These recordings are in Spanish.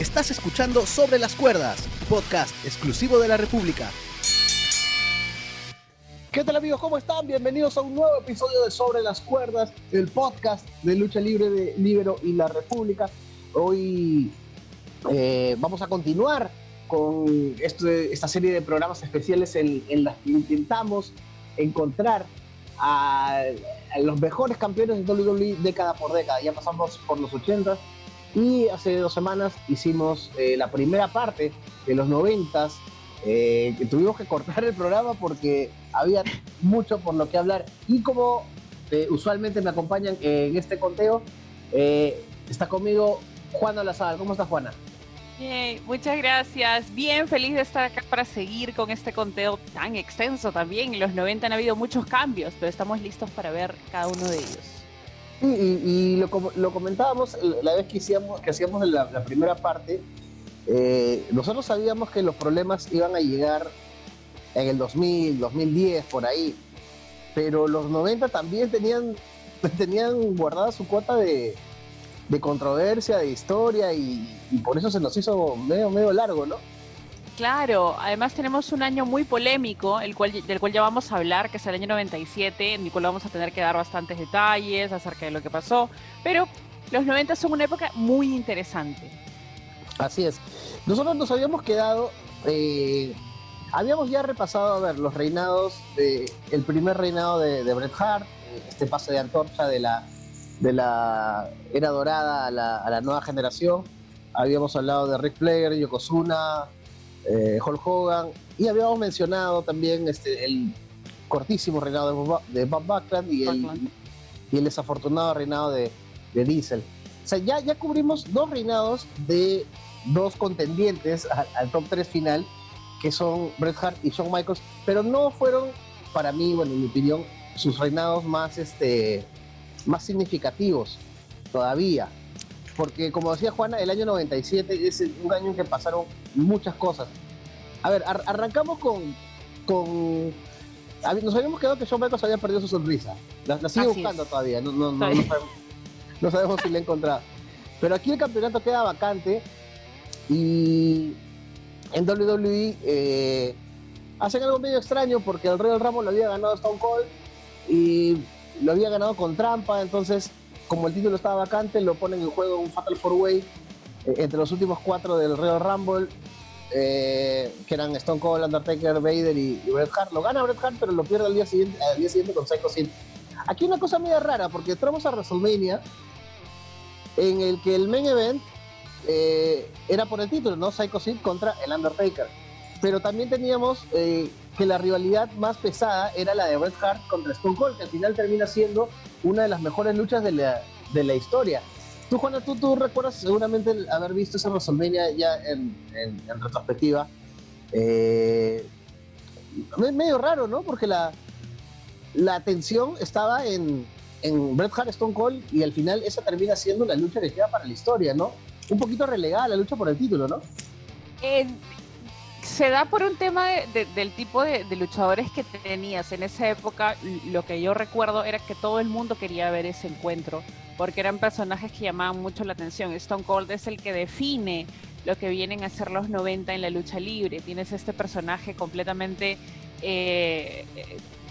Estás escuchando Sobre las Cuerdas, podcast exclusivo de la República. ¿Qué tal amigos? ¿Cómo están? Bienvenidos a un nuevo episodio de Sobre las Cuerdas, el podcast de lucha libre de Libero y la República. Hoy eh, vamos a continuar con este, esta serie de programas especiales en, en las que intentamos encontrar a, a, los mejores campeones de WWE década por década. Ya pasamos por los 80 y hace dos semanas hicimos eh, la primera parte de los 90 eh, tuvimos que cortar el programa porque había mucho por lo que hablar. Y como eh, usualmente me acompañan en este conteo, eh, está conmigo Juana Lazar. ¿Cómo estás, Juana? Bien, muchas gracias. Bien feliz de estar acá para seguir con este conteo tan extenso también. En los 90 han habido muchos cambios, pero estamos listos para ver cada uno de ellos. Sí, y, y lo, lo, comentábamos la vez que hacíamos, que hacíamos la, la primera parte. Eh, nosotros sabíamos que los problemas iban a llegar en el 2000, 2010, por ahí. Pero los 90 también tenían, tenían guardada su cuota de, de controversia, de historia, y, y, por eso se nos hizo medio, medio largo, ¿no? Claro, además tenemos un año muy polémico, el cual, del cual ya vamos a hablar, que es el año 97, en el cual vamos a tener que dar bastantes detalles acerca de lo que pasó, pero los 90 son una época muy interesante. Así es. Nosotros nos habíamos quedado, eh, habíamos ya repasado, a ver, los reinados, el primer reinado de, Bret Hart, este pase de antorcha de la, de la era dorada a la, a la nueva generación. Habíamos hablado de Rick Flair, Yokozuna, eh, Hulk Hogan, y habíamos mencionado también este, el cortísimo reinado de Bob, de Bob Backlund y el, y el desafortunado reinado de, de Diesel. O sea, ya, ya cubrimos dos reinados de dos contendientes al, al, top 3 final, que son Bret Hart y Shawn Michaels, pero no fueron, para mí, bueno, en mi opinión, sus reinados más, este, más significativos todavía. Porque, como decía Juana, el año 97 es un año en que pasaron muchas cosas. A ver, ar arrancamos con, con. Nos habíamos quedado que Shawn Michaels había perdido su sonrisa. La, la sigue Así buscando es. todavía. No, no, no, no, sabemos, no sabemos si la ha encontrado. Pero aquí el campeonato queda vacante y en WWE eh, hacen algo medio extraño porque el Royal Rumble lo había ganado Stone Cold y lo había ganado con trampa, entonces como el título estaba vacante lo ponen en juego un Fatal 4-Way eh, entre los últimos cuatro del Royal Rumble eh, que eran Stone Cold, Undertaker, Vader y, y, Bret Hart. Lo gana Bret Hart pero lo pierde al día siguiente, al día siguiente con Psycho Sid. Aquí una cosa media rara porque entramos a WrestleMania en el que el main event eh, era por el título, ¿no? Psycho Sid contra el Undertaker. Pero también teníamos que la rivalidad más pesada era la de Bret Hart contra Stone Cold, que al final termina siendo una de las mejores luchas de la, de la historia. Tú, Juana, tú, tú recuerdas seguramente haber visto esa WrestleMania ya en, en, en retrospectiva. Eh, medio raro, ¿no? Porque la, la atención estaba en, en Bret Hart Stone Cold y al final esa termina siendo la lucha que queda para la historia, ¿no? un poquito relegada la lucha por el título, ¿no? Eh, se da por un tema de, de, del tipo de, de, luchadores que tenías en esa época. Lo que yo recuerdo era que todo el mundo quería ver ese encuentro, porque eran personajes que llamaban mucho la atención. Stone Cold es el que define lo que vienen a ser los 90 en la lucha libre. Tienes este personaje completamente eh,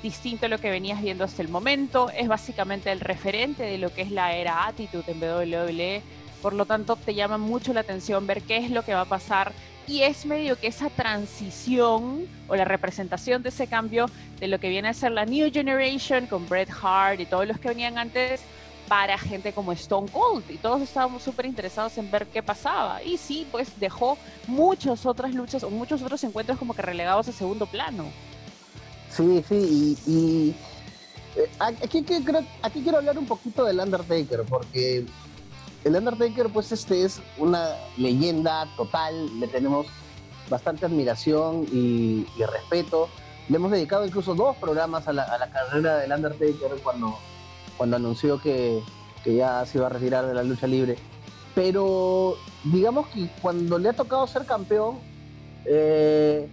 distinto a lo que venías viendo hasta el momento. Es básicamente el referente de lo que es la era Attitude en WWE por lo tanto te llama mucho la atención ver qué es lo que va a pasar y es medio que esa transición o la representación de ese cambio de lo que viene a ser la New Generation con Bret Hart y todos los que venían antes para gente como Stone Cold y todos estábamos súper interesados en ver qué pasaba y sí, pues dejó muchas otras luchas o muchos otros encuentros como que relegados a segundo plano. Sí, sí, y, y eh, aquí, quiero, aquí quiero hablar un poquito del Undertaker porque el Undertaker, pues, este es una leyenda total, le tenemos bastante admiración y, y respeto. Le hemos dedicado incluso dos programas a la, a la carrera del Undertaker cuando, cuando anunció que, que, ya se iba a retirar de la lucha libre. Pero digamos que cuando le ha tocado ser campeón, eh,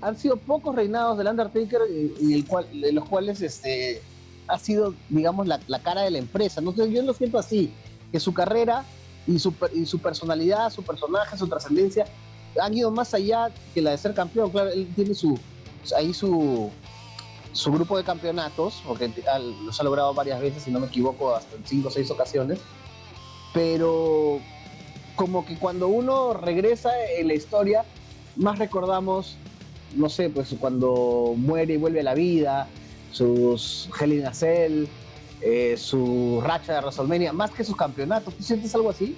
han sido pocos reinados del Undertaker y, el cual, de los cuales este, ha sido, digamos, la, la cara de la empresa. No sé, yo lo siento así que su carrera y su, y su personalidad, su personaje, su trascendencia han ido más allá que la de ser campeón. Claro, él tiene su ahí su, su grupo de campeonatos, porque los ha logrado varias veces, si no me equivoco, hasta en cinco o seis ocasiones. Pero como que cuando uno regresa en la historia, más recordamos, no sé, pues cuando muere y vuelve a la vida, sus a Cell, eh, su racha de WrestleMania, más que sus campeonatos. ¿Tú sientes algo así?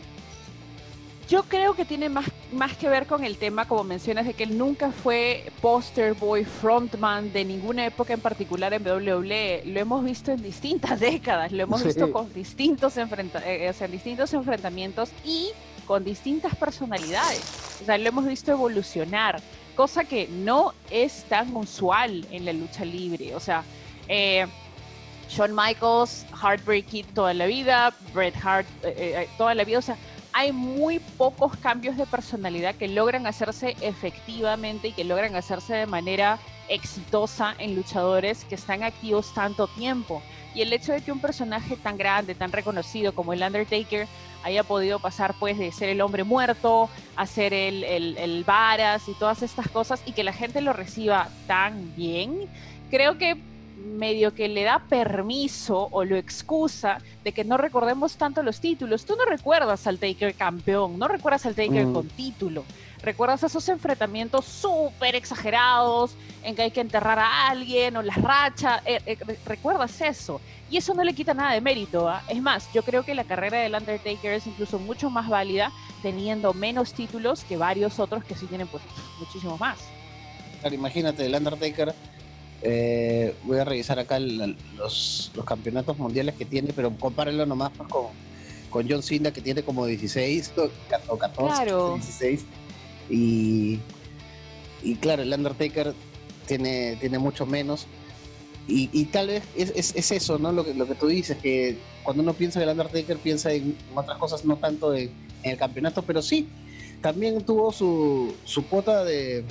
Yo creo que tiene más, más que ver con el tema, como mencionas, de que él nunca fue poster boy, frontman de ninguna época en particular en WWE. Lo hemos visto en distintas décadas, lo hemos visto con distintos, enfrenta eh, distintos enfrentamientos y con distintas personalidades. O sea, lo hemos visto evolucionar, cosa que no es tan usual en la lucha libre. O sea, eh, Shawn Michaels, Heartbreak Kid toda la vida, Bret Hart eh, eh, toda la vida. O sea, hay muy pocos cambios de personalidad que logran hacerse efectivamente y que logran hacerse de manera exitosa en luchadores que están activos tanto tiempo. Y el hecho de que un personaje tan grande, tan reconocido como el Undertaker haya podido pasar pues de ser el hombre muerto a ser el, el, el varas y todas estas cosas y que la gente lo reciba tan bien, creo que medio que le da permiso o lo excusa de que no recordemos tanto los títulos. Tú no recuerdas al Taker campeón, no recuerdas al Taker mm. con título. Recuerdas esos enfrentamientos súper exagerados en que hay que enterrar a alguien o las rachas. Eh, eh, recuerdas eso. Y eso no le quita nada de mérito. ¿ah? Es más, yo creo que la carrera del Undertaker es incluso mucho más válida teniendo menos títulos que varios otros que sí tienen pues muchísimos más. Claro, imagínate, el Undertaker eh, voy a revisar acá los, campeonatos mundiales que tiene, pero compárenlo nomás pues, con, con John Cena, que tiene como 16 o 14, 16. Y, y claro, el Undertaker tiene, tiene mucho menos. Y, tal vez es, eso, ¿no? Lo que, lo que tú dices, que cuando uno piensa en el Undertaker piensa en otras cosas, no tanto en, el campeonato, pero sí, también tuvo su, su cuota de,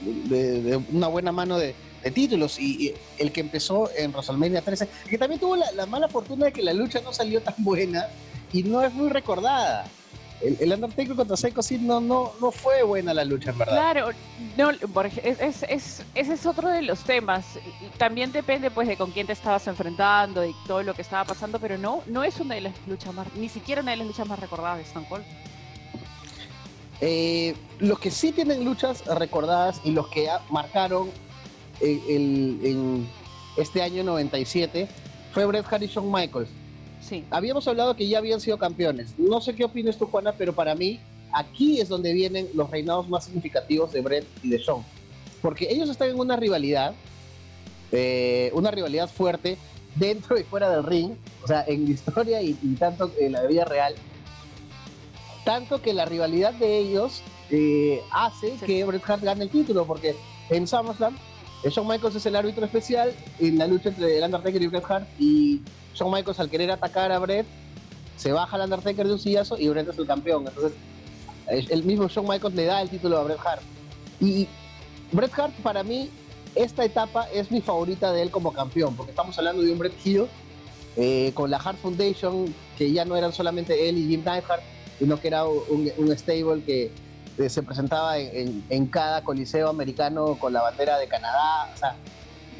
de una buena mano de, de títulos y, el que empezó en WrestleMania 13, que también tuvo la, mala fortuna de que la lucha no salió tan buena y no es muy recordada. El, Undertaker contra Psycho Sid no, no, no fue buena la lucha, en verdad. Claro, no, es, es, ese es otro de los temas. También depende pues de con quién te estabas enfrentando y todo lo que estaba pasando, pero no, no es una de las luchas más, ni siquiera una de las luchas más recordadas de Stone Cold. Eh, los que sí tienen luchas recordadas y los que marcaron en este año 97 fue Bret Hart y Shawn Michaels. Sí. Habíamos hablado que ya habían sido campeones. No sé qué opinas tú, Juana, pero para mí aquí es donde vienen los reinados más significativos de Bret y de Shawn. Porque ellos están en una rivalidad, eh, una rivalidad fuerte dentro y fuera del ring, o sea, en la historia y, tanto en la vida real. Tanto que la rivalidad de ellos eh, hace que Bret Hart gane el título, porque en SummerSlam Shawn Michaels es el árbitro especial en la lucha entre el Undertaker y Bret Hart. Y Shawn Michaels, al querer atacar a Bret, se baja al Undertaker de un sillazo y Bret es el campeón. Entonces, el mismo Shawn Michaels le da el título a Bret Hart. Y Bret Hart, para mí, esta etapa es mi favorita de él como campeón, porque estamos hablando de un Bret Hill eh, con la Hart Foundation, que ya no eran solamente él y Jim Neidhart, sino que era un stable que este, se presentaba en, cada coliseo americano con la bandera de Canadá. O sea,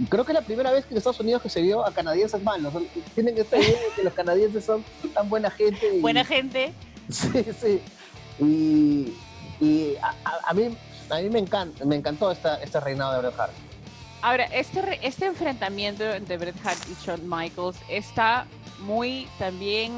creo que es la primera vez que en Estados Unidos que se vio a canadienses malos. Tienen esta idea de que los canadienses son tan buena gente. buena gente. Sí, sí. Y, a, mí, a mí me, encanta, me encantó esta, este reinado de Bret Hart. Ahora, este, este enfrentamiento entre Bret Hart y Shawn Michaels está muy también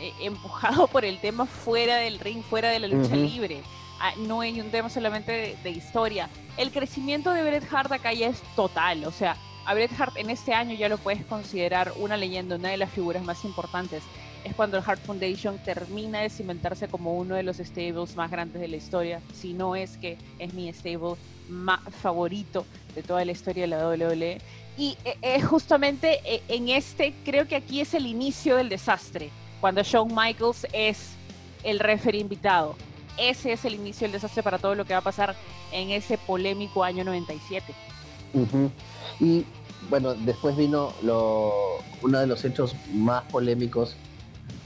eh, empujado por el tema fuera del ring, fuera de la lucha libre. Ah, no hay un tema solamente de, historia. El crecimiento de Bret Hart acá ya es total, o sea, a Bret Hart en este año ya lo puedes considerar una leyenda, una de las figuras más importantes. Es cuando el Hart Foundation termina de cimentarse como uno de los stables más grandes de la historia, si no es que es mi stable más favorito de toda la historia de la WWE. Y es eh, justamente eh, en este, creo que aquí es el inicio del desastre, cuando Shawn Michaels es el referee invitado ese es el inicio del desastre para todo lo que va a pasar en ese polémico año 97. Y bueno, después vino lo, uno de los hechos más polémicos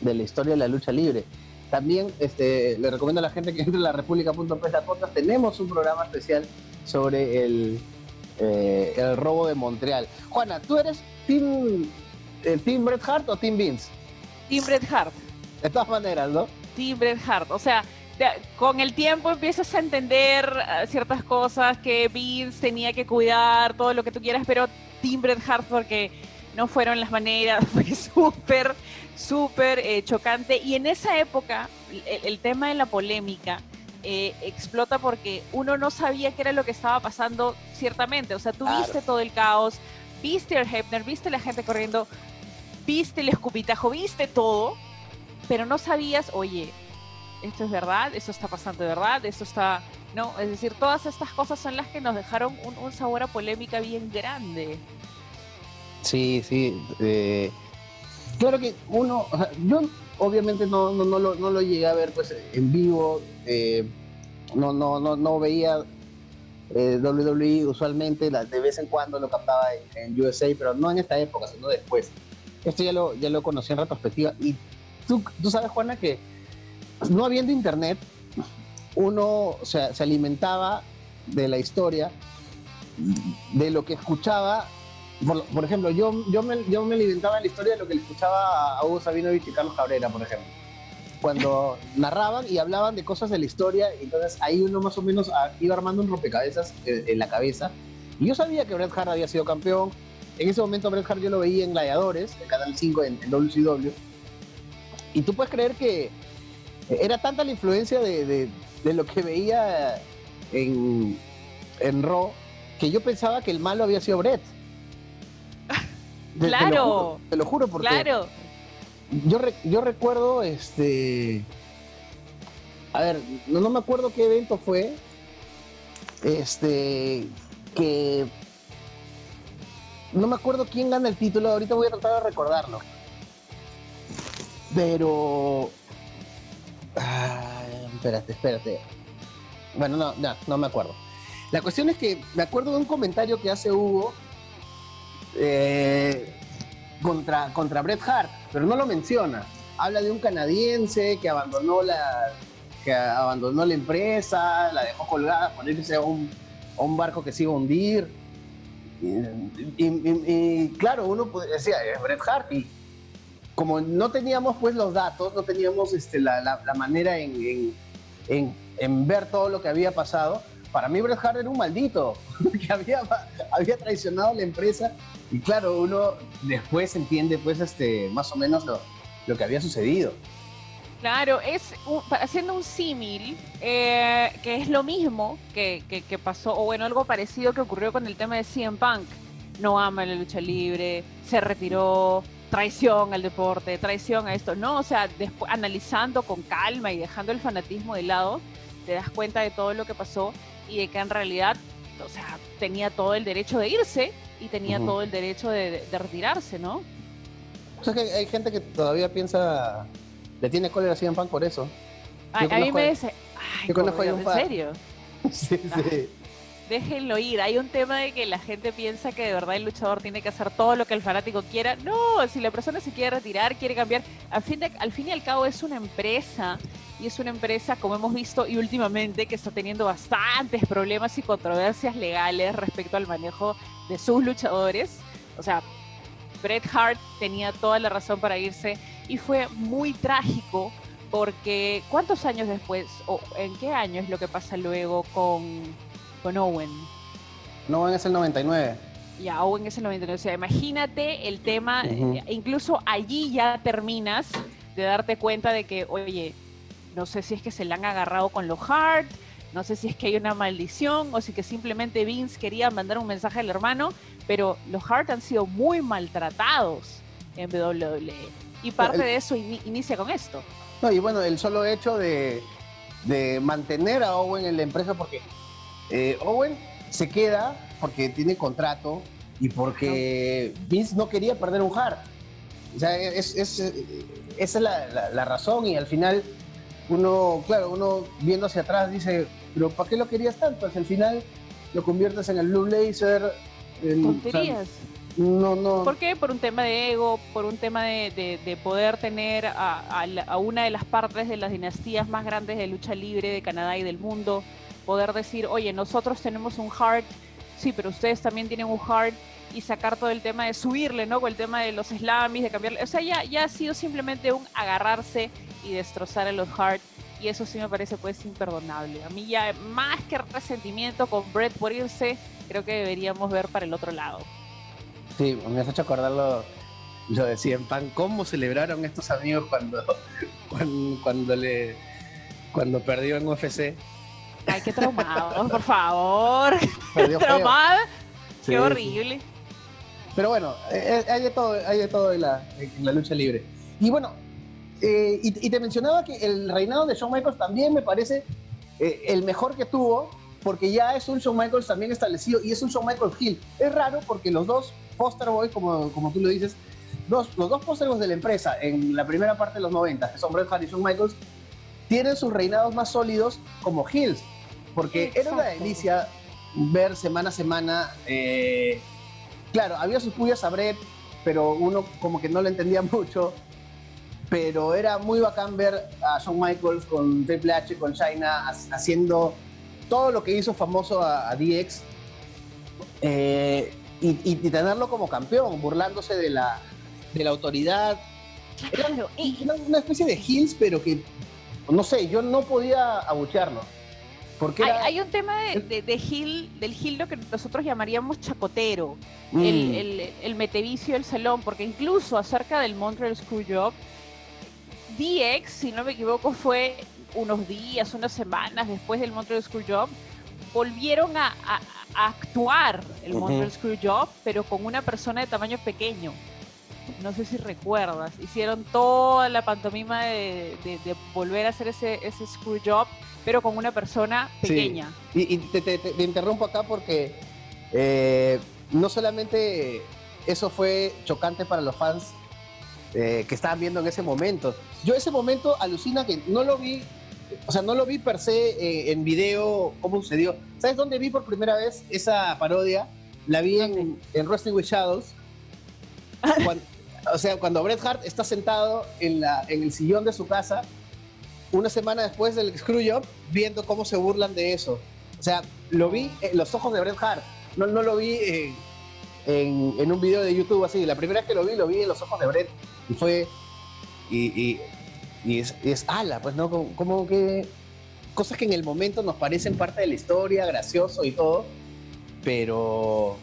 de la historia de la lucha libre, también este, le recomiendo a la gente que entre a la república.pes Tenemos un programa especial sobre el, eh, el robo de Montreal. Juana, ¿tú eres Team, eh, team Bret Hart o Team Vince? Team Bret Hart. De todas maneras, ¿no? Team Bret Hart. O sea, con el tiempo empiezas a entender eh, ciertas cosas que Vince tenía que cuidar, todo lo que tú quieras, pero Team Bret Hart porque no fueron las maneras, fue súper súper eh, chocante. Y en esa época, el, tema de la polémica eh, explota porque uno no sabía qué era lo que estaba pasando ciertamente. O sea, tú viste todo el caos, viste a Hepner, viste la gente corriendo, viste el escupitajo, viste todo, pero no sabías, oye, esto es verdad, esto está pasando de verdad, esto está... No, es decir, todas estas cosas son las que nos dejaron un, sabor a polémica bien grande. Sí, sí. Eh, claro que uno, yo obviamente no, no, no, lo, no lo llegué a ver pues en vivo, eh, no, no, no, no veía eh, WWE usualmente, de vez en cuando lo captaba en, USA, pero no en esta época, sino después. Esto ya lo, ya lo conocí en retrospectiva. Y tú, tú sabes, Juana, que no habiendo internet, uno se alimentaba de la historia, de lo que escuchaba por, ejemplo, yo, yo, me, yo me alimentaba en la historia de lo que le escuchaba a Hugo Sabinovich y Carlos Cabrera, por ejemplo. Cuando narraban y hablaban de cosas de la historia, entonces ahí uno más o menos ah, iba armando un rompecabezas en, la cabeza. Y yo sabía que Bret Hart había sido campeón. En ese momento Bret Hart yo lo veía en Gladiadores, en Canal 5, en, WCW. Y tú puedes creer que era tanta la influencia de, de, lo que veía en, en Raw que yo pensaba que el malo había sido Bret claro. Te lo, juro, porque. Claro. Yo, yo recuerdo este. A ver, no, no me acuerdo qué evento fue. Este. Que. No me acuerdo quién gana el título, ahorita voy a tratar de recordarlo. Pero. Espérate, espérate. Bueno, no, no, no me acuerdo. La cuestión es que me acuerdo de un comentario que hace Hugo eh, contra, contra Bret Hart, pero no lo menciona. Habla de un canadiense que abandonó la, que abandonó la empresa, la dejó colgada por irse a un, a un barco que se iba a hundir. Y, claro, uno decía, es Bret Hart. Y como no teníamos pues los datos, no teníamos este, la, manera en, ver todo lo que había pasado, para mí Bret Hart era un maldito, que había, traicionado a la empresa y claro, uno después entiende pues este, más o menos lo, lo que había sucedido. Claro, es haciendo un símil, eh, que es lo mismo que, que, pasó, o bueno, algo parecido que ocurrió con el tema de CM Punk. No ama la lucha libre, se retiró, traición al deporte, traición a esto. No, o sea, después, analizando con calma y dejando el fanatismo de lado, te das cuenta de todo lo que pasó y de que en realidad, o sea, tenía todo el derecho de irse y tenía todo el derecho de, retirarse, ¿no? O sea que hay gente que todavía piensa, le tiene cólera a Pan por eso. a mí me dice, ay, ¿en serio? sí, sí. Déjenlo ir. Hay un tema de que la gente piensa que de verdad el luchador tiene que hacer todo lo que el fanático quiera. No, si la persona se quiere retirar, quiere cambiar, al fin, al fin y al cabo es una empresa y es una empresa, como hemos visto y últimamente, que está teniendo bastantes problemas y controversias legales respecto al manejo de sus luchadores. O sea, Bret Hart tenía toda la razón para irse y fue muy trágico porque ¿cuántos años después o en qué año es lo que pasa luego con, con Owen? Owen es el 99. Ya, Owen es el 99. O sea, imagínate el tema, incluso allí ya terminas de darte cuenta de que, oye, no sé si es que se le han agarrado con los Hart, no sé si es que hay una maldición o si que simplemente Vince quería mandar un mensaje al hermano, pero los Hart han sido muy maltratados en WWE. Y parte de eso inicia con esto. No, y bueno, el solo hecho de, mantener a Owen en la empresa, porque eh, Owen se queda porque tiene contrato y porque Vince no quería perder un Hart. O sea, es, esa es la, la razón y al final uno, claro, uno viendo hacia atrás dice, pero ¿para qué lo querías tanto? Pues al final lo conviertes en el Blue Laser. En, Tonterías. No, no. ¿Por qué? Por un tema de ego, por un tema de, poder tener a, a, una de las partes de las dinastías más grandes de lucha libre de Canadá y del mundo, poder decir, oye, nosotros tenemos un hard, sí, pero ustedes también tienen un hard, y sacar todo el tema de subirle, ¿no? Con el tema de los slamis, de cambiarle. O sea, ya, ya ha sido simplemente un agarrarse y destrozar a los hard y eso sí me parece pues imperdonable. A mí ya más que resentimiento con Brett por irse, creo que deberíamos ver para el otro lado. Sí, me has hecho acordar lo, lo de Cien Pan, cómo celebraron estos amigos cuando, cuando, le cuando perdió en UFC. Ay, qué traumado, por favor. Traumado. qué horrible. Pero bueno, eh, eh, hay de todo, hay de todo en la, en la lucha libre. Y bueno, eh, y, te mencionaba que el reinado de Shawn Michaels también me parece eh, el mejor que tuvo, porque ya es un Shawn Michaels también establecido y es un Shawn Michaels Hill. Es raro porque los dos poster boys, como, como tú lo dices, dos, los dos poster boys de la empresa en la primera parte de los 90, que son Bret Hart y Shawn Michaels, tienen sus reinados más sólidos como Hills, porque era una delicia ver semana a semana. Eh, claro, había sus puyas a Bret, pero uno como que no lo entendía mucho pero era muy bacán ver a Shawn Michaels con Triple H, con China, haciendo todo lo que hizo famoso a, DX eh, y, tenerlo como campeón, burlándose de la, de la autoridad. Era, una especie de heels, pero que, no sé, yo no podía abuchearlo. Porque hay, un tema de, de, del Gil lo que nosotros llamaríamos chacotero, el, mm. el, el, metevicio del salón, porque incluso acerca del Montreal Screwjob, DX, si no me equivoco, fue unos días, unas semanas después del Montreal Screwjob, volvieron a, actuar el Montreal Screwjob, pero con una persona de tamaño pequeño. No sé si recuerdas, hicieron toda la pantomima de, volver a hacer ese, ese Screwjob, pero con una persona pequeña. Y, te, interrumpo acá porque eh, no solamente eso fue chocante para los fans eh, que estaban viendo en ese momento. Yo ese momento alucina que no lo vi, o sea, no lo vi per se eh, en video cómo sucedió. ¿Sabes dónde vi por primera vez esa parodia? La vi en, en Wrestling with Shadows. O sea, cuando Bret Hart está sentado en, la, en el sillón de su casa, una semana después del Screwjob, viendo cómo se burlan de eso. O sea, lo vi en los ojos de Bret Hart. No, no lo vi en, en, un video de YouTube así. La primera vez que lo vi, lo vi en los ojos de Bret. Y fue. Y, es, ala, pues, ¿no? Como, que. Cosas que en el momento nos parecen parte de la historia, gracioso y todo, pero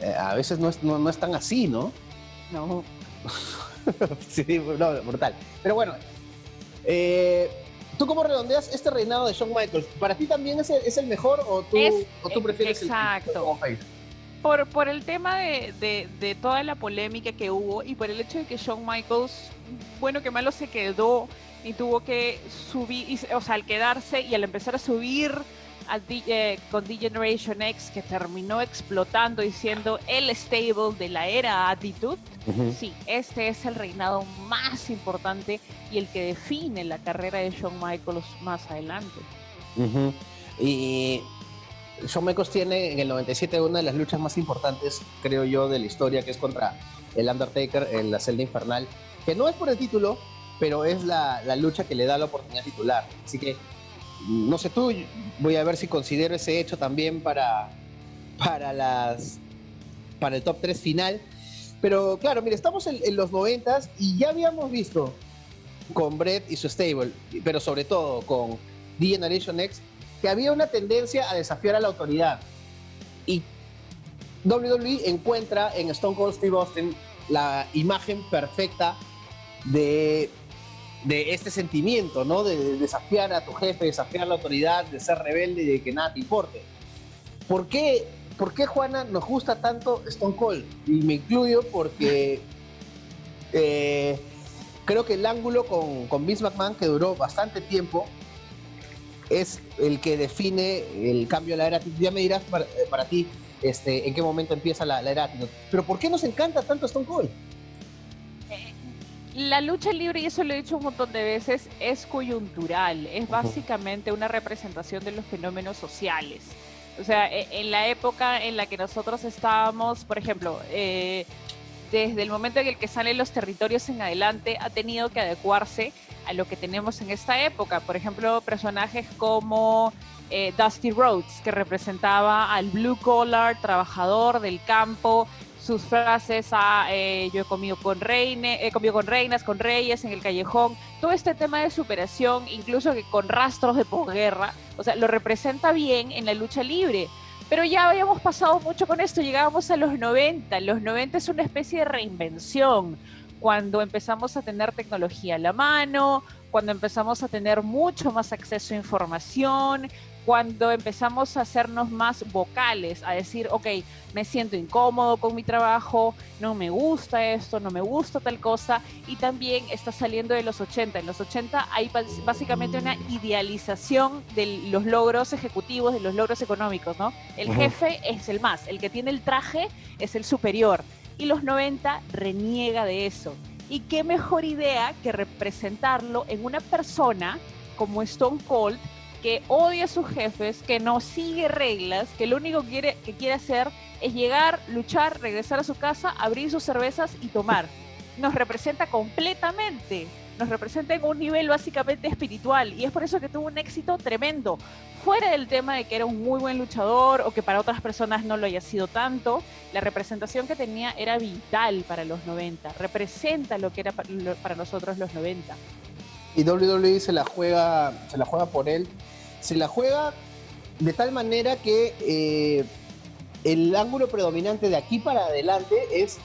eh, a veces no es, no, tan así, ¿no? No. sí, no, brutal. Pero bueno, eh, ¿tú cómo redondeas este reinado de Shawn Michaels? ¿Para ti también es el, es el mejor o tú, o tú prefieres exacto. el por, por el tema de, de, toda la polémica que hubo y por el hecho de que Shawn Michaels, bueno que malo, se quedó y tuvo que subir, o sea, al quedarse y al empezar a subir eh, con D-Generation X, que terminó explotando y siendo el stable de la era Attitude, sí, este es el reinado más importante y el que define la carrera de Shawn Michaels más adelante. Y Shawn Michaels tiene en el 97 una de las luchas más importantes, creo yo, de la historia, que es contra el Undertaker en la celda infernal, que no es por el título, pero es la, lucha que le da la oportunidad titular. Así que, no sé tú, voy a ver si considero ese hecho también para, para, las, para el top 3 final. Pero claro, mire, estamos en, los 90 y ya habíamos visto con Brett y su stable, pero sobre todo con The Generation X, que había una tendencia a desafiar a la autoridad. Y WWE encuentra en Stone Cold Steve Austin la imagen perfecta de, de este sentimiento, ¿no? De, desafiar a tu jefe, desafiar la autoridad, de ser rebelde y de que nada te importe. ¿Por qué, ¿Por qué, Juana, nos gusta tanto Stone Cold? Y me incluyo porque eh, creo que el ángulo con, con Vince McMahon, que duró bastante tiempo, es el que define el cambio de la era. Ya me dirás para, eh, ti este, en qué momento empieza la, era. Pero ¿por qué nos encanta tanto Stone Cold? La lucha libre, y eso lo he dicho un montón de veces, es coyuntural, es básicamente una representación de los fenómenos sociales. O sea, e, en la época en la que nosotros estábamos, por ejemplo, eh, desde el momento en el que salen los territorios en adelante, ha tenido que adecuarse a lo que tenemos en esta época. Por ejemplo, personajes como eh, Dusty Rhodes, que representaba al blue collar, trabajador del campo, sus frases a eh, yo he comido con reine, he comido con reinas, con reyes en el callejón, todo este tema de superación, incluso que con rastros de posguerra, o sea, lo representa bien en la lucha libre. Pero ya habíamos pasado mucho con esto, llegábamos a los 90, los 90 es una especie de reinvención, cuando empezamos a tener tecnología a la mano, cuando empezamos a tener mucho más acceso a información, cuando empezamos a hacernos más vocales, a decir, ok, me siento incómodo con mi trabajo, no me gusta esto, no me gusta tal cosa, y también está saliendo de los 80. En los 80 hay básicamente una idealización de los logros ejecutivos, de los logros económicos, ¿no? El jefe es el más, el que tiene el traje es el superior, y los 90 reniega de eso. Y qué mejor idea que representarlo en una persona como Stone Cold, que odia a sus jefes, que no sigue reglas, que lo único que quiere, que quiere hacer es llegar, luchar, regresar a su casa, abrir sus cervezas y tomar. Nos representa completamente, nos representa en un nivel básicamente espiritual y es por eso que tuvo un éxito tremendo. Fuera del tema de que era un muy buen luchador o que para otras personas no lo haya sido tanto, la representación que tenía era vital para los 90, representa lo que era para nosotros los 90 y WWE se la juega, se la juega por él. Se la juega de tal manera que eh, el ángulo predominante de aquí para adelante es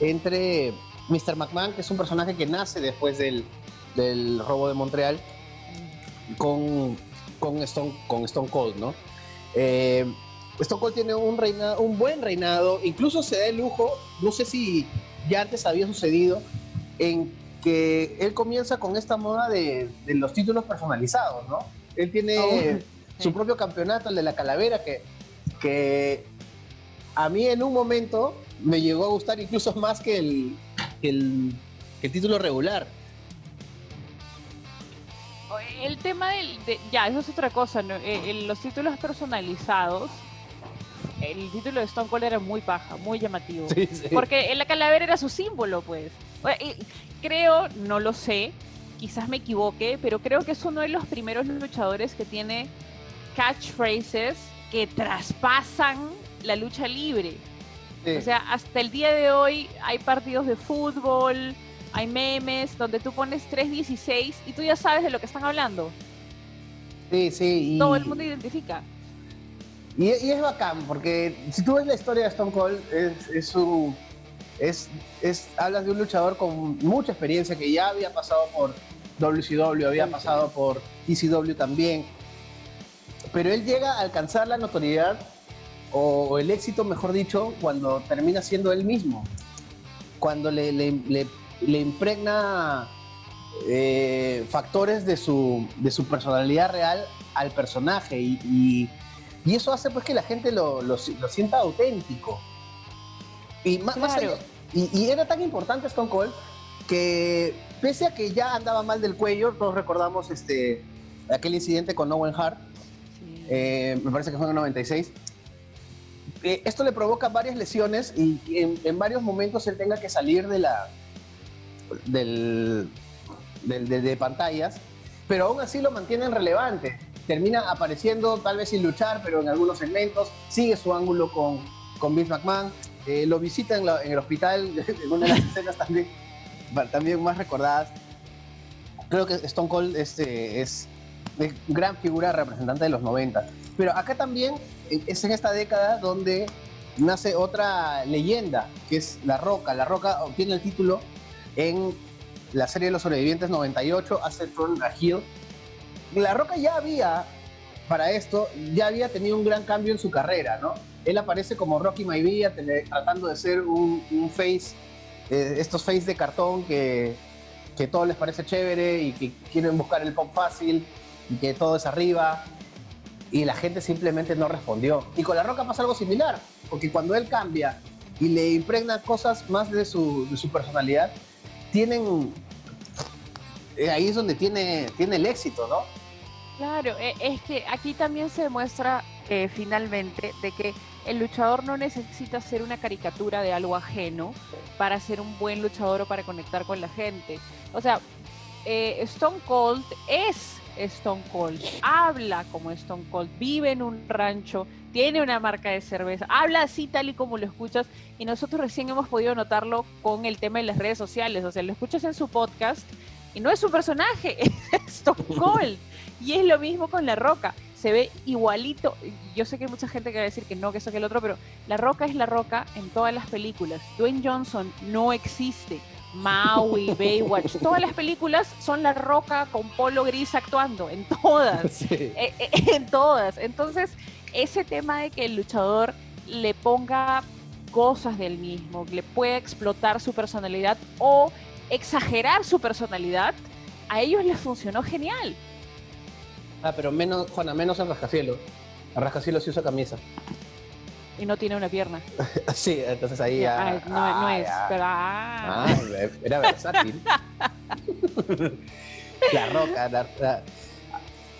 entre Mr. McMahon, que es un personaje que nace después del, robo de Montreal, con, con, Stone, con Stone Cold, ¿no? Eh, Stone Cold tiene un, reinado, un buen reinado, incluso se da el lujo, no sé si ya antes había sucedido, en que él comienza con esta moda de, los títulos personalizados, ¿no? Él tiene oh, su propio campeonato, el de la calavera, que, que a mí en un momento me llegó a gustar incluso más que el, el, título regular. El tema del... ya, eso es otra cosa, ¿no? Eh, los títulos personalizados el título de Stone Cold era muy paja, muy llamativo. Porque la calavera era su símbolo, pues. Creo, no lo sé, quizás me equivoque, pero creo que es uno de los primeros luchadores que tiene catchphrases que traspasan la lucha libre. O sea, hasta el día de hoy hay partidos de fútbol, hay memes donde tú pones 316 y tú ya sabes de lo que están hablando. Sí, sí. Todo el mundo identifica. Y, es bacán, porque si tú ves la historia de Stone Cold, es, es un. Es, es, hablas de un luchador con mucha experiencia que ya había pasado por WCW, había pasado por ECW también. Pero él llega a alcanzar la notoriedad o, el éxito, mejor dicho, cuando termina siendo él mismo. Cuando le, le, le, impregna eh, factores de su, de su personalidad real al personaje y y eso hace pues que la gente lo, sienta auténtico. Y, más, y, era tan importante Stone Cold que pese a que ya andaba mal del cuello, todos recordamos este, aquel incidente con Owen Hart, eh, me parece que fue en el 96, eh, esto le provoca varias lesiones y, en, varios momentos él tenga que salir de la del, de pantallas, pero aún así lo mantienen relevante. Termina apareciendo, tal vez sin luchar, pero en algunos segmentos, sigue su ángulo con, con Vince McMahon, eh, lo visita en, el hospital, en una de las escenas también, también más recordadas. Creo que Stone Cold este, es, es gran figura representante de los 90. Pero acá también eh, es en esta década donde nace otra leyenda, que es La Roca. La Roca obtiene el título en la serie de los sobrevivientes 98, hace Turn a Hill, la Roca ya había, para esto, ya había tenido un gran cambio en su carrera, ¿no? Él aparece como Rocky Maivia tratando de ser un, face, eh, estos face de cartón que, que todo les parece chévere y que quieren buscar el pop fácil y que todo es arriba. Y la gente simplemente no respondió. Y con La Roca pasa algo similar, porque cuando él cambia y le impregna cosas más de su, de su personalidad, tienen eh, ahí es donde tiene, tiene el éxito, ¿no? Claro, e, es que aquí también se demuestra eh, finalmente de que el luchador no necesita ser una caricatura de algo ajeno para ser un buen luchador o para conectar con la gente. O sea, eh, Stone Cold es Stone Cold, habla como Stone Cold, vive en un rancho, tiene una marca de cerveza, habla así tal y como lo escuchas y nosotros recién hemos podido notarlo con el tema de las redes sociales, o sea, lo escuchas en su podcast y no es un personaje, es Stone Cold. Y es lo mismo con La Roca, se ve igualito, yo sé que hay mucha gente que va a decir que no, que eso que el otro, pero La Roca es La Roca en todas las películas. Dwayne Johnson no existe Maui, Baywatch, todas las películas son La Roca con polo gris actuando, en todas, eh, eh, en todas. Entonces, ese tema de que el luchador le ponga cosas del mismo, le pueda explotar su personalidad o exagerar su personalidad, a ellos les funcionó genial. Ah, pero menos, Juana, menos en Rascacielos. Sí usa camisa y no tiene una pierna. sí, entonces ahí ya. no, no, es, pero. Ah. ah era versátil. la roca. La,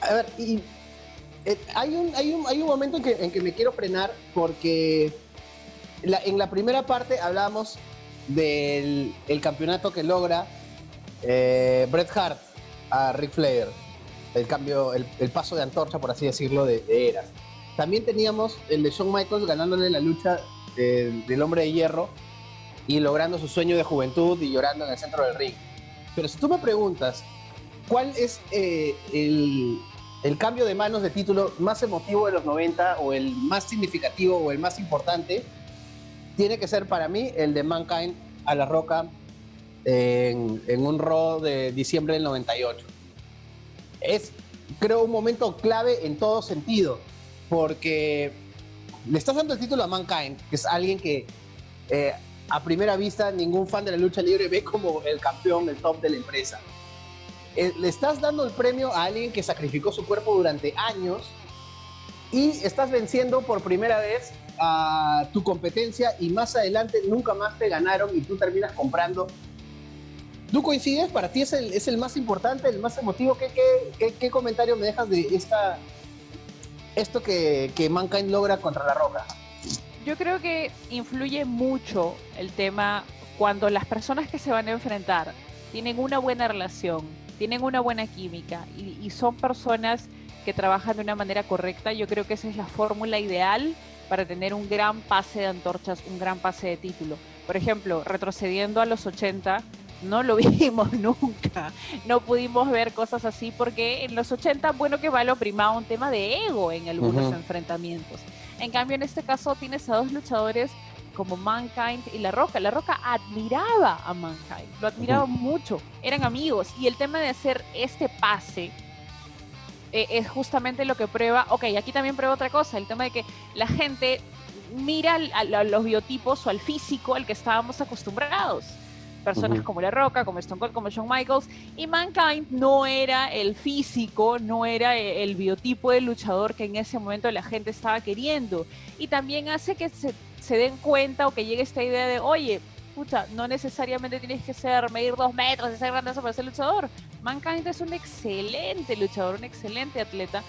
A ver, y. Eh, hay, un, hay, un, hay un momento en que, en que me quiero frenar porque en la primera parte hablamos del el campeonato que logra eh, Bret Hart a Ric Flair. El cambio, el, paso de antorcha, por así decirlo, de, de eras. También teníamos el de Shawn Michaels ganándole la lucha del hombre de hierro y logrando su sueño de juventud y llorando en el centro del ring. Pero si tú me preguntas, ¿cuál es eh, el, el, cambio de manos de título más emotivo de los 90 o el más significativo o el más importante? Tiene que ser para mí el de Mankind a la Roca en, en un Raw de diciembre del 98. Es, creo, un momento clave en todo sentido porque le estás dando el título a Mankind, que es alguien que eh, a primera vista ningún fan de la lucha libre ve como el campeón, el top de la empresa. Eh, le estás dando el premio a alguien que sacrificó su cuerpo durante años y estás venciendo por primera vez a tu competencia y más adelante nunca más te ganaron y tú terminas comprando. ¿Tú coincides? ¿Para ti es el, es el más importante, el más emotivo? ¿Qué, qué, qué comentario me dejas de esta, esto que, que Mankind logra contra la roca? Yo creo que influye mucho el tema cuando las personas que se van a enfrentar tienen una buena relación, tienen una buena química y, y son personas que trabajan de una manera correcta. Yo creo que esa es la fórmula ideal para tener un gran pase de antorchas, un gran pase de título. Por ejemplo, retrocediendo a los 80, no lo vimos nunca. No pudimos ver cosas así porque en los 80, bueno que va, lo primaba un tema de ego en algunos enfrentamientos. En cambio, en este caso tienes a dos luchadores como Mankind y La Roca. La Roca admiraba a Mankind, lo admiraba mucho, eran amigos. Y el tema de hacer este pase eh, es justamente lo que prueba, ok, aquí también prueba otra cosa, el tema de que la gente mira a los biotipos o al físico al que estábamos acostumbrados personas como La Roca, como Stone Cold, como Shawn Michaels, y Mankind no era el físico, no era e, el biotipo de luchador que en ese momento la gente estaba queriendo. Y también hace que se, den cuenta o que llegue esta idea de, oye, pucha, no necesariamente tienes que ser, medir dos metros y ser grande para ser luchador. Mankind es un excelente luchador, un excelente atleta.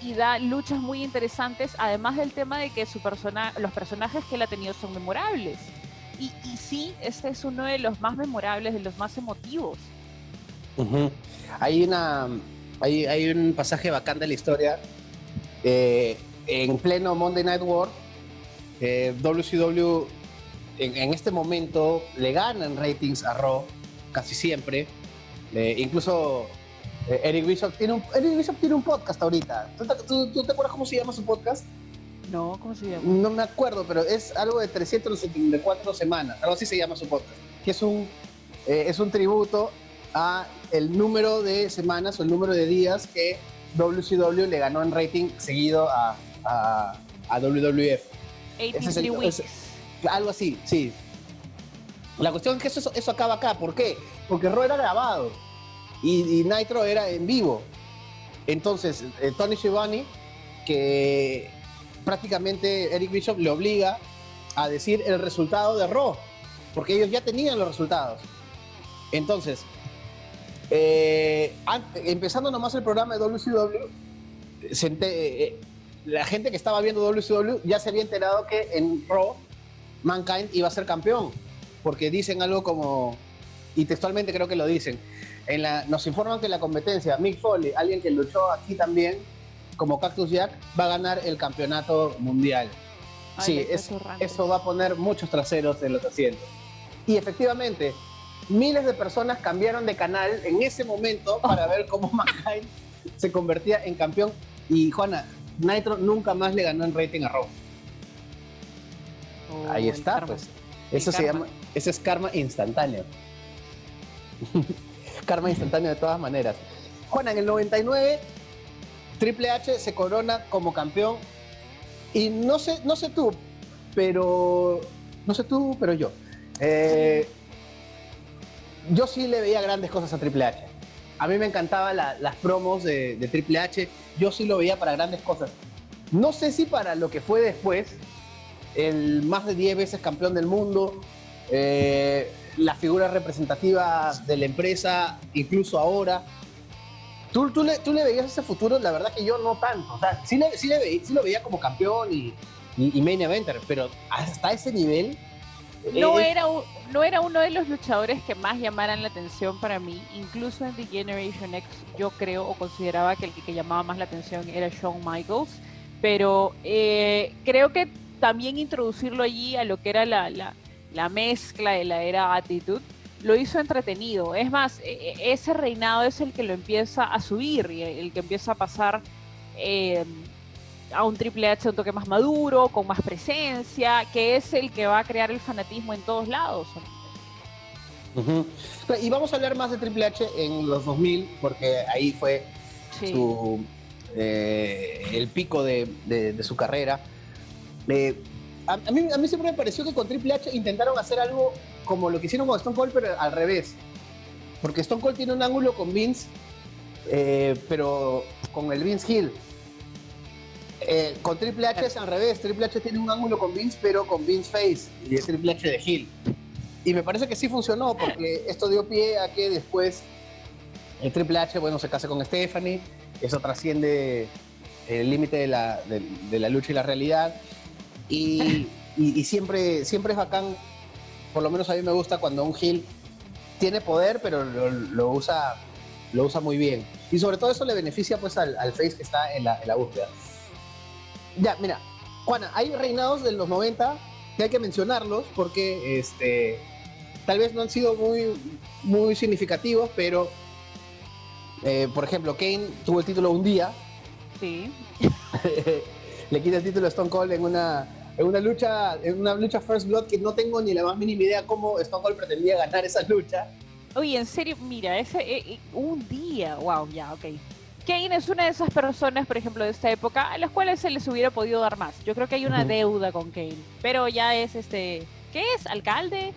Y, da luchas muy interesantes, además del tema de que su persona, los personajes que él ha tenido son memorables. Y, sí, este es uno de los más memorables, de los más emotivos. Hay una hay, hay, un pasaje bacán de la historia. Eh, en pleno Monday Night War, eh, WCW en, este momento le gana en ratings a Raw casi siempre. Eh, incluso Eric Bishop, tiene un, Eric Bishop tiene un podcast ahorita. ¿Tú, tú te acuerdas cómo se llama su podcast? No, ¿cómo se llama? No me acuerdo, pero es algo de 374 semanas, algo así se llama su podcast, que es un, eh, es un tributo a el número de semanas o el número de días que WCW le ganó en rating seguido a, a, WWF. 83 algo así, sí. La cuestión es que eso, eso acaba acá. ¿Por qué? Porque Raw era grabado y, Nitro era en vivo. Entonces, eh, Tony Schiavone, que prácticamente Eric Bishop le obliga a decir el resultado de Raw, porque ellos ya tenían los resultados. Entonces, eh, empezando nomás el programa de WCW, eh, la gente que estaba viendo WCW ya se había enterado que en Raw Mankind iba a ser campeón, porque dicen algo como, y textualmente creo que lo dicen, en la, nos informan que la competencia, Mick Foley, alguien que luchó aquí también, como Cactus Jack, va a ganar el campeonato mundial. sí, eso va a poner muchos traseros en los asientos. Y efectivamente, miles de personas cambiaron de canal en ese momento para ver cómo Mankind se convertía en campeón. Y Juana, Nitro nunca más le ganó en rating a Raw. Oh, Ahí está, pues. Eso se llama, ese es karma instantáneo. karma instantáneo de todas maneras. Juana, en el 99, Triple H se corona como campeón. Y no sé, no sé tú, pero. No sé tú, pero yo. Eh, yo sí le veía grandes cosas a Triple H. A mí me encantaban las promos de, Triple H. Yo sí lo veía para grandes cosas. No sé si para lo que fue después, el más de 10 veces campeón del mundo, eh, la figura representativa de la empresa, incluso ahora. ¿Tú, tú, le, ¿Tú, le, veías ese futuro? La verdad que yo no tanto. O sea, sí, le, sí, sí lo veía como campeón y, y, y main eventer, pero hasta ese nivel no, era, no era uno de los luchadores que más llamaran la atención para mí. Incluso en The Generation X yo creo o consideraba que el que, llamaba más la atención era Shawn Michaels. Pero eh, creo que también introducirlo allí a lo que era la, la, mezcla de la era Attitude lo hizo entretenido. Es más, e, e, ese reinado es el que lo empieza a subir y el que empieza a pasar eh, a un Triple H un toque más maduro, con más presencia, que es el que va a crear el fanatismo en todos lados. Y vamos a hablar más de Triple H en los 2000, porque ahí fue eh, el pico de, su carrera. Eh, a, mí, a mí siempre me pareció que con Triple H intentaron hacer algo como lo que hicieron con Stone Cold, pero al revés. Porque Stone Cold tiene un ángulo con Vince, eh, pero con el Vince Hill. Eh, con Triple H es al revés. Triple H tiene un ángulo con Vince, pero con Vince Face. Y es Triple H de Hill. Y me parece que sí funcionó, porque esto dio pie a que después el Triple H, bueno, se case con Stephanie. Eso trasciende el límite de la, de, la, lucha y la realidad. Y, y, siempre, siempre es bacán, por lo menos a mí me gusta cuando un Hill tiene poder, pero lo, usa, lo usa muy bien. Y sobre todo eso le beneficia pues al, al Face que está en la, en la búsqueda. Ya, mira, Juana, hay reinados de los 90 que hay que mencionarlos porque este, tal vez no han sido muy, muy significativos, pero eh, por ejemplo, Kane tuvo el título un día. Sí. Le quita el título a Stone Cold en una, en una lucha, en una lucha First Blood que no tengo ni la más mínima idea cómo Stone Cold pretendía ganar esa lucha. Oye, en serio, mira, ese eh, eh, un día, wow, ya, ok. Kane es una de esas personas, por ejemplo, de esta época, a las cuales se les hubiera podido dar más. Yo creo que hay una deuda con Kane, pero ya es este, ¿qué es? ¿Alcalde?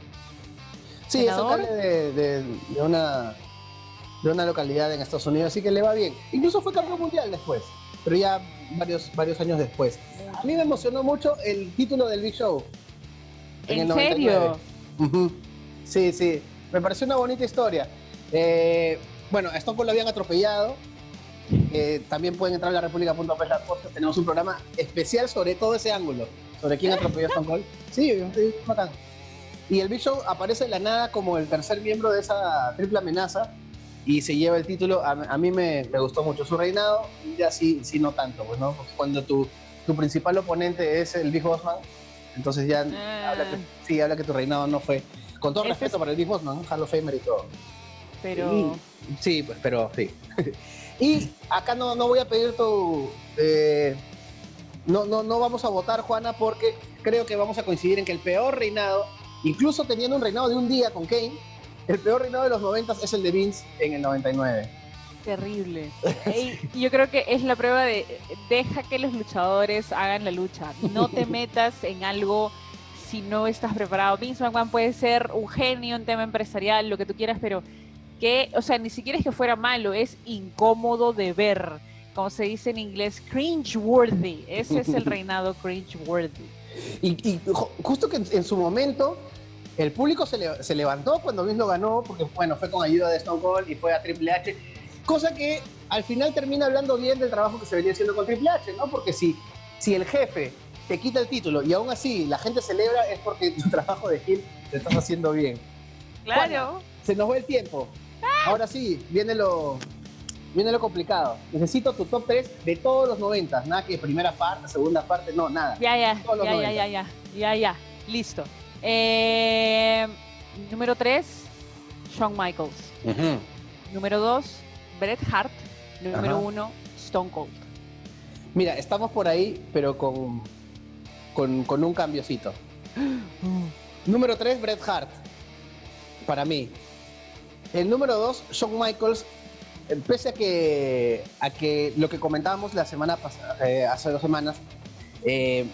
Sí, es alcalde de, una de una localidad en Estados Unidos, así que le va bien. Incluso fue campeón mundial después, pero ya varios, varios años después. A mí me emocionó mucho el título del Big Show. ¿En, serio? Sí, sí. Me pareció una bonita historia. Eh, bueno, a Stone Cold lo habían atropellado también pueden entrar a la república.pl tenemos un programa especial sobre todo ese ángulo, sobre quién atropelló a Stone Cold. Sí, bacán. Y el Big Show aparece de la nada como el tercer miembro de esa triple amenaza y se lleva el título. A, mí me, gustó mucho su reinado, ya sí, sí no tanto, pues, ¿no? cuando tu, tu principal oponente es el Big Bossman, entonces ya ah. habla que, sí, habla que tu reinado no fue. Con todo respeto para el Big Bossman, Hall of Famer y todo. Pero. sí, pues, pero sí. Y acá no, no voy a pedir tu... Eh, no, no, no vamos a votar, Juana, porque creo que vamos a coincidir en que el peor reinado, incluso teniendo un reinado de un día con Kane, el peor reinado de los 90 es el de Vince en el 99. Terrible. Y yo creo que es la prueba de deja que los luchadores hagan la lucha. No te metas en algo si no estás preparado. Vince McMahon puede ser un genio en tema empresarial, lo que tú quieras, pero que, o sea, ni siquiera es que fuera malo, es incómodo de ver, como se dice en inglés, cringe-worthy. Ese es el reinado cringe-worthy. Y, justo que en, su momento el público se, levantó cuando Vince lo ganó, porque bueno, fue con ayuda de Stone Cold y fue a Triple H. Cosa que al final termina hablando bien del trabajo que se venía haciendo con Triple H, ¿no? Porque si, si el jefe te quita el título y aún así la gente celebra es porque tu trabajo de Gil te estás haciendo bien. Claro. se nos va el tiempo. Ahora sí, viene lo, viene lo complicado. Necesito tu top 3 de todos los 90. Nada que primera parte, segunda parte, no, nada. Ya, ya, ya, ya, ya, ya, ya, ya, listo. Eh, número 3, Shawn Michaels. Número 2, Bret Hart. Número 1, Stone Cold. Mira, estamos por ahí, pero con, con, con un cambiocito. Número 3, Bret Hart. Para mí. El número 2, Shawn Michaels. Eh, pese a que, a que lo que comentábamos la semana pasada, eh, hace dos semanas, eh,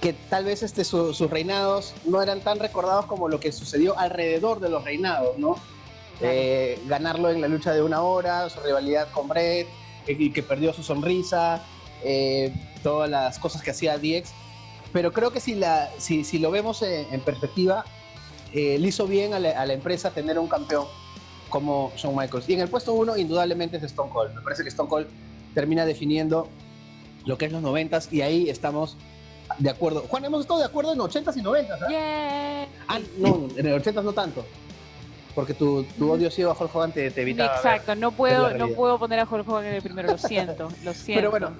que tal vez este, sus reinados no eran tan recordados como lo que sucedió alrededor de los reinados, ¿no? Eh, ganarlo en la lucha de una hora, su rivalidad con Brett, que, que perdió su sonrisa, eh, todas las cosas que hacía DX. Pero creo que si, la, si, si lo vemos en, en perspectiva, eh, le hizo bien a la, a la, empresa tener un campeón como Shawn Michaels. Y en el puesto uno, indudablemente, es Stone Cold. Me parece que Stone Cold termina definiendo lo que es los noventas y ahí estamos de acuerdo. Juan, hemos estado de acuerdo en 80s y 90s. ¿eh? Yeah. Ah, no, en el 80s no tanto. Porque tu, tu odio ciego a Hulk Hogan te, te evitaba. Exacto, no puedo, no puedo poner a Hulk Hogan en el primero, lo siento, lo siento. Pero bueno,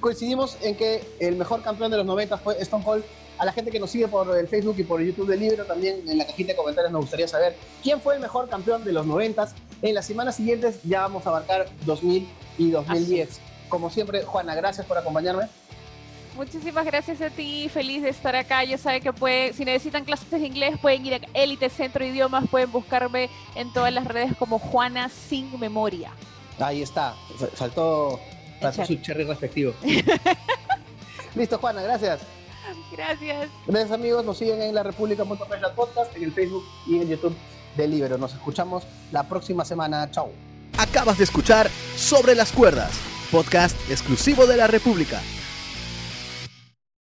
coincidimos en que el mejor campeón de los 90 fue Stone Cold. A la gente que nos sigue por el Facebook y por el YouTube del libro, también en la cajita de comentarios nos gustaría saber quién fue el mejor campeón de los 90. En las semanas siguientes ya vamos a abarcar 2000 y 2010. Así. Como siempre, Juana, gracias por acompañarme. Muchísimas gracias a ti, feliz de estar acá. Ya saben que pueden, si necesitan clases de inglés, pueden ir a Elite Centro de Idiomas, pueden buscarme en todas las redes como Juana Sin Memoria. Ahí está, faltó, faltó su cherry respectivo. Listo, Juana, gracias. Gracias. Gracias amigos, nos siguen en la República Podcast, en el Facebook y en YouTube de Libero. Nos escuchamos la próxima semana. Chau. Acabas de escuchar Sobre las Cuerdas, podcast exclusivo de la República.